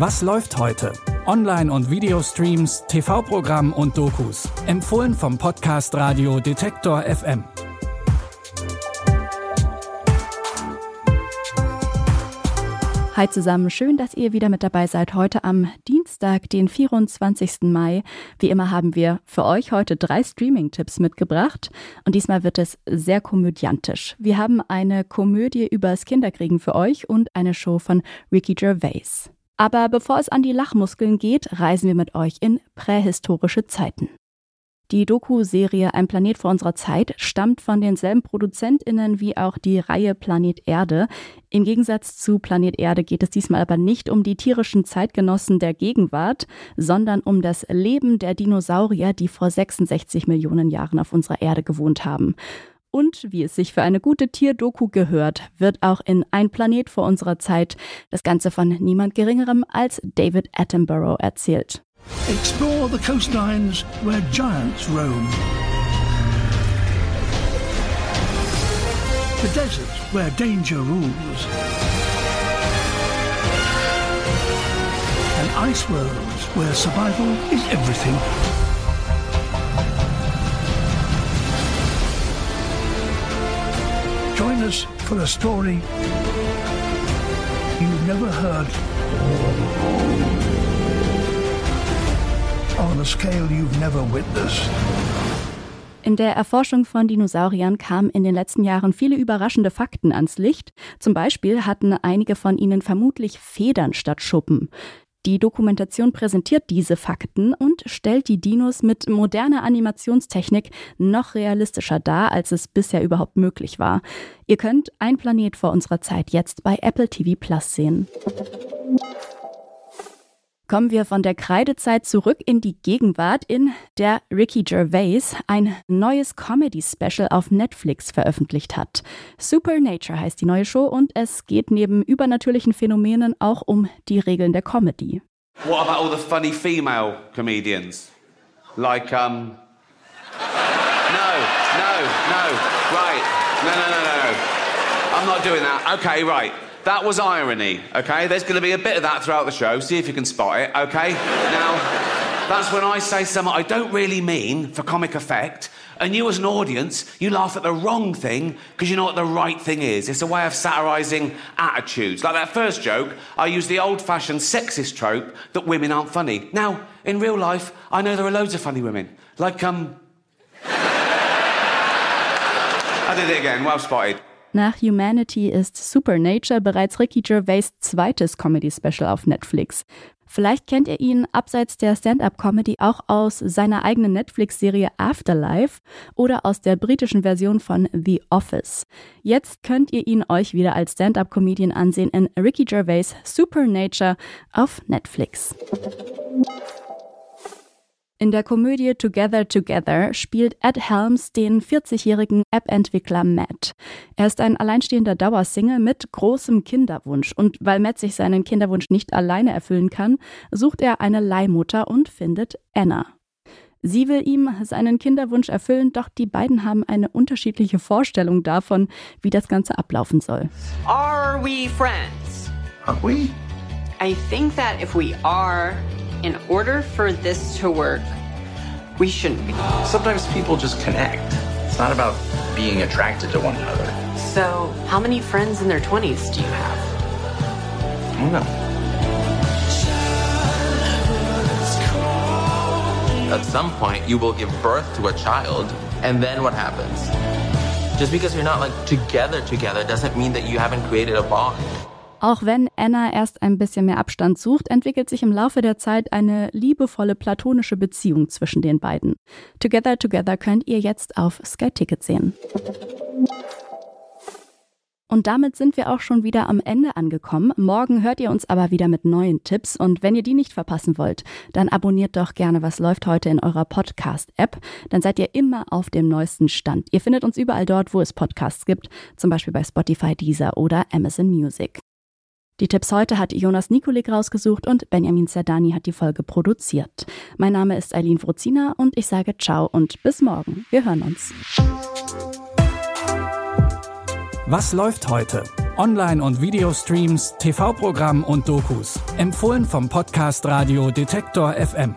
Was läuft heute? Online- und Videostreams, TV-Programm und Dokus. Empfohlen vom Podcast Radio Detektor FM. Hi zusammen, schön, dass ihr wieder mit dabei seid. Heute am Dienstag, den 24. Mai. Wie immer haben wir für euch heute drei Streaming-Tipps mitgebracht. Und diesmal wird es sehr komödiantisch. Wir haben eine Komödie übers Kinderkriegen für euch und eine Show von Ricky Gervais. Aber bevor es an die Lachmuskeln geht, reisen wir mit euch in prähistorische Zeiten. Die Doku-Serie Ein Planet vor unserer Zeit stammt von denselben ProduzentInnen wie auch die Reihe Planet Erde. Im Gegensatz zu Planet Erde geht es diesmal aber nicht um die tierischen Zeitgenossen der Gegenwart, sondern um das Leben der Dinosaurier, die vor 66 Millionen Jahren auf unserer Erde gewohnt haben. Und wie es sich für eine gute Tierdoku gehört, wird auch in Ein Planet vor unserer Zeit das Ganze von niemand Geringerem als David Attenborough erzählt. Explore the coastlines where giants roam. The deserts where danger rules. And ice worlds where survival is everything. Join us for a story you've never heard on a scale you've never witnessed. In der Erforschung von Dinosauriern kamen in den letzten Jahren viele überraschende Fakten ans Licht. Zum Beispiel hatten einige von ihnen vermutlich Federn statt Schuppen. Die Dokumentation präsentiert diese Fakten und stellt die Dinos mit moderner Animationstechnik noch realistischer dar, als es bisher überhaupt möglich war. Ihr könnt Ein Planet vor unserer Zeit jetzt bei Apple TV Plus sehen. Kommen wir von der Kreidezeit zurück in die Gegenwart, in der Ricky Gervais ein neues Comedy-Special auf Netflix veröffentlicht hat. Supernature heißt die neue Show und es geht neben übernatürlichen Phänomenen auch um die Regeln der Comedy. What about all the funny female comedians? Like, um. No, no, no, right. No, no, no, no. I'm not doing that. Okay, right. That was irony, okay? There's going to be a bit of that throughout the show. See if you can spot it, okay? Now, that's when I say something I don't really mean for comic effect. And you, as an audience, you laugh at the wrong thing because you know what the right thing is. It's a way of satirizing attitudes. Like that first joke, I used the old fashioned sexist trope that women aren't funny. Now, in real life, I know there are loads of funny women. Like, um. I did it again, well spotted. Nach Humanity ist Supernature bereits Ricky Gervais zweites Comedy-Special auf Netflix. Vielleicht kennt ihr ihn abseits der Stand-up-Comedy auch aus seiner eigenen Netflix-Serie Afterlife oder aus der britischen Version von The Office. Jetzt könnt ihr ihn euch wieder als Stand-up-Comedian ansehen in Ricky Gervais Supernature auf Netflix. In der Komödie Together Together spielt Ed Helms den 40-jährigen App-Entwickler Matt. Er ist ein alleinstehender Dauersingle mit großem Kinderwunsch und weil Matt sich seinen Kinderwunsch nicht alleine erfüllen kann, sucht er eine Leihmutter und findet Anna. Sie will ihm seinen Kinderwunsch erfüllen, doch die beiden haben eine unterschiedliche Vorstellung davon, wie das Ganze ablaufen soll. Are we friends? Are we? I think that if we are, in order for this to work, we shouldn't be. Sometimes people just connect. It's not about being attracted to one another. So, how many friends in their 20s do you have? I don't know. At some point, you will give birth to a child, and then what happens? Just because you're not like together together doesn't mean that you haven't created a bond. Auch wenn Anna erst ein bisschen mehr Abstand sucht, entwickelt sich im Laufe der Zeit eine liebevolle platonische Beziehung zwischen den beiden. Together Together könnt ihr jetzt auf Sky Ticket sehen. Und damit sind wir auch schon wieder am Ende angekommen. Morgen hört ihr uns aber wieder mit neuen Tipps und wenn ihr die nicht verpassen wollt, dann abonniert doch gerne, was läuft heute in eurer Podcast-App. Dann seid ihr immer auf dem neuesten Stand. Ihr findet uns überall dort, wo es Podcasts gibt, zum Beispiel bei Spotify, Deezer oder Amazon Music. Die Tipps heute hat Jonas Nikolik rausgesucht und Benjamin Zerdani hat die Folge produziert. Mein Name ist Eileen Wrozina und ich sage ciao und bis morgen. Wir hören uns. Was läuft heute? Online- und Videostreams, TV-Programm und Dokus. Empfohlen vom Podcast Radio Detektor FM.